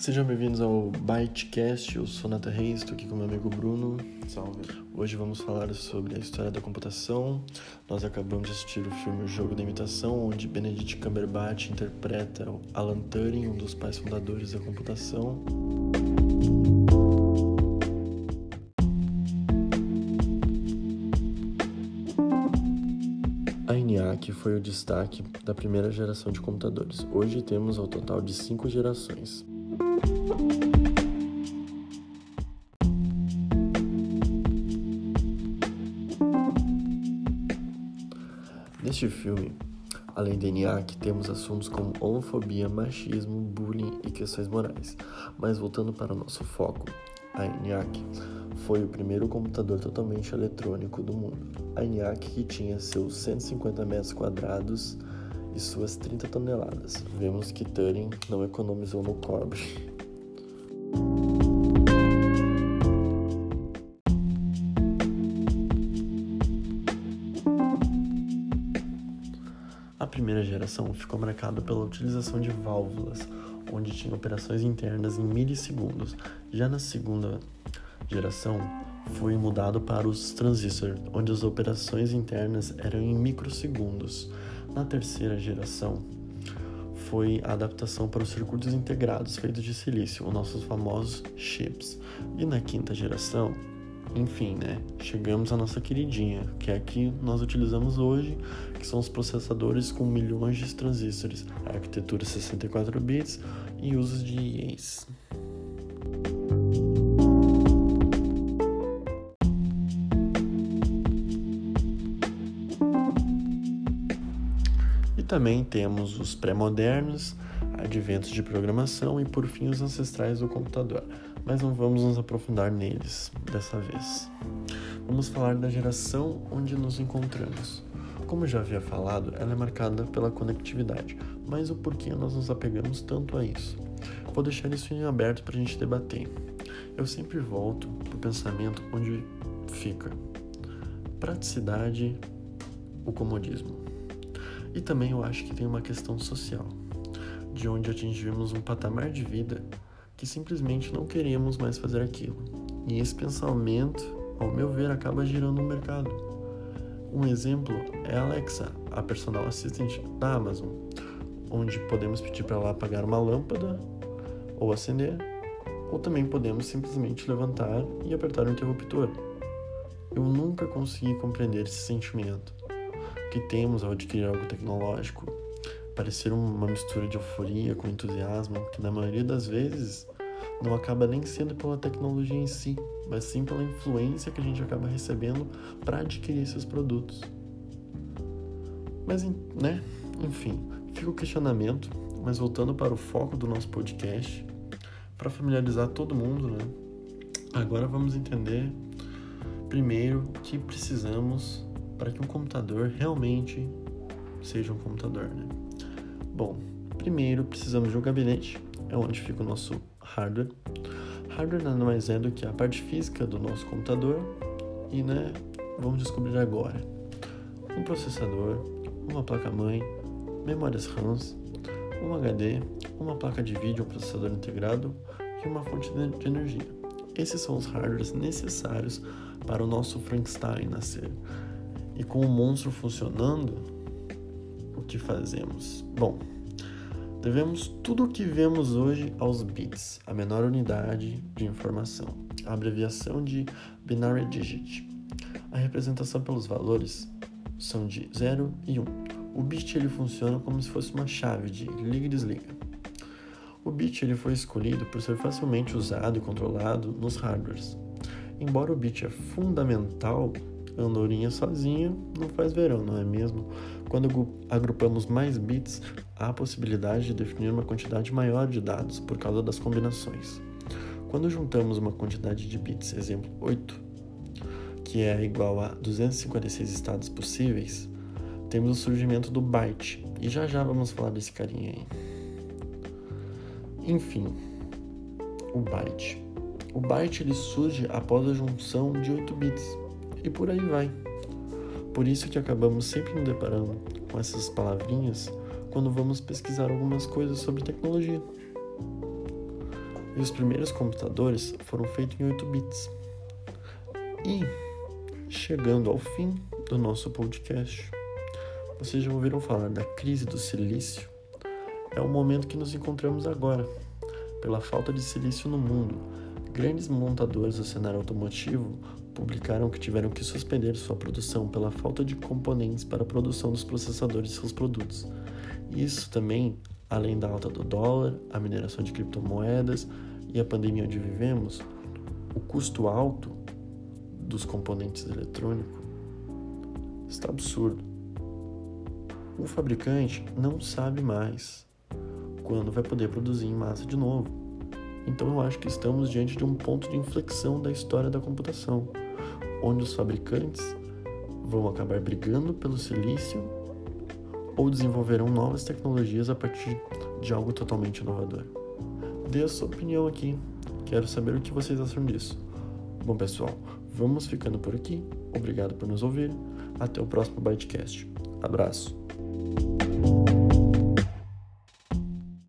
Sejam bem-vindos ao Bytecast, eu sou Nata Reis, estou aqui com meu amigo Bruno. Salve. Hoje vamos falar sobre a história da computação. Nós acabamos de assistir o filme O Jogo da Imitação, onde Benedict Cumberbatch interpreta Alan Turing, um dos pais fundadores da computação. A ENIAC foi o destaque da primeira geração de computadores. Hoje temos ao total de cinco gerações. Neste filme, além de ENIAC, temos assuntos como homofobia, machismo, bullying e questões morais. Mas voltando para o nosso foco, a ENIAC foi o primeiro computador totalmente eletrônico do mundo. A ENIAC que tinha seus 150 metros quadrados e suas 30 toneladas. Vemos que Turing não economizou no cobre. A primeira geração ficou marcada pela utilização de válvulas, onde tinha operações internas em milissegundos. Já na segunda geração, foi mudado para os transistores, onde as operações internas eram em microsegundos. Na terceira geração, foi a adaptação para os circuitos integrados feitos de silício, os nossos famosos chips. E na quinta geração, enfim, né? Chegamos à nossa queridinha, que é a que nós utilizamos hoje, que são os processadores com milhões de transistores, arquitetura 64 bits e usos de IAs. Também temos os pré-modernos, adventos de programação e por fim os ancestrais do computador, mas não vamos nos aprofundar neles dessa vez. Vamos falar da geração onde nos encontramos. Como já havia falado, ela é marcada pela conectividade, mas o porquê nós nos apegamos tanto a isso? Vou deixar isso em aberto para a gente debater. Eu sempre volto para o pensamento onde fica praticidade, o comodismo. E também eu acho que tem uma questão social, de onde atingimos um patamar de vida que simplesmente não queremos mais fazer aquilo. E esse pensamento, ao meu ver, acaba girando o mercado. Um exemplo é a Alexa, a personal assistente da Amazon, onde podemos pedir para ela apagar uma lâmpada ou acender, ou também podemos simplesmente levantar e apertar o interruptor. Eu nunca consegui compreender esse sentimento que temos ao adquirir algo tecnológico, parecer uma mistura de euforia com entusiasmo, que na maioria das vezes não acaba nem sendo pela tecnologia em si, mas sim pela influência que a gente acaba recebendo para adquirir esses produtos. Mas, né, enfim, fica o questionamento, mas voltando para o foco do nosso podcast, para familiarizar todo mundo, né? Agora vamos entender primeiro que precisamos para que um computador realmente seja um computador, né? Bom, primeiro precisamos de um gabinete, é onde fica o nosso hardware. Hardware nada mais é do que a parte física do nosso computador e, né, vamos descobrir agora. Um processador, uma placa-mãe, memórias RAMs, um HD, uma placa de vídeo, um processador integrado e uma fonte de energia. Esses são os hardwares necessários para o nosso Frankenstein nascer. E com o monstro funcionando, o que fazemos? Bom, devemos tudo o que vemos hoje aos bits, a menor unidade de informação, a abreviação de binary digit. A representação pelos valores são de 0 e 1. Um. O bit ele funciona como se fosse uma chave de liga e desliga. O bit ele foi escolhido por ser facilmente usado e controlado nos hardwares. Embora o bit é fundamental andorinha sozinha não faz verão, não é mesmo? Quando agrupamos mais bits, há a possibilidade de definir uma quantidade maior de dados por causa das combinações. Quando juntamos uma quantidade de bits, exemplo 8, que é igual a 256 estados possíveis, temos o surgimento do byte, e já já vamos falar desse carinha aí. Enfim, o byte. O byte ele surge após a junção de 8 bits e por aí vai. Por isso que acabamos sempre nos deparando com essas palavrinhas quando vamos pesquisar algumas coisas sobre tecnologia. E os primeiros computadores foram feitos em 8 bits. E chegando ao fim do nosso podcast, vocês já ouviram falar da crise do silício? É o momento que nos encontramos agora. Pela falta de silício no mundo, grandes montadores do cenário automotivo publicaram que tiveram que suspender sua produção pela falta de componentes para a produção dos processadores de seus produtos. Isso também, além da alta do dólar, a mineração de criptomoedas e a pandemia onde vivemos, o custo alto dos componentes eletrônicos está absurdo. O fabricante não sabe mais quando vai poder produzir em massa de novo. Então eu acho que estamos diante de um ponto de inflexão da história da computação, onde os fabricantes vão acabar brigando pelo silício ou desenvolverão novas tecnologias a partir de algo totalmente inovador. Dê a sua opinião aqui. Quero saber o que vocês acham disso. Bom, pessoal, vamos ficando por aqui. Obrigado por nos ouvir. Até o próximo Bytecast. Abraço.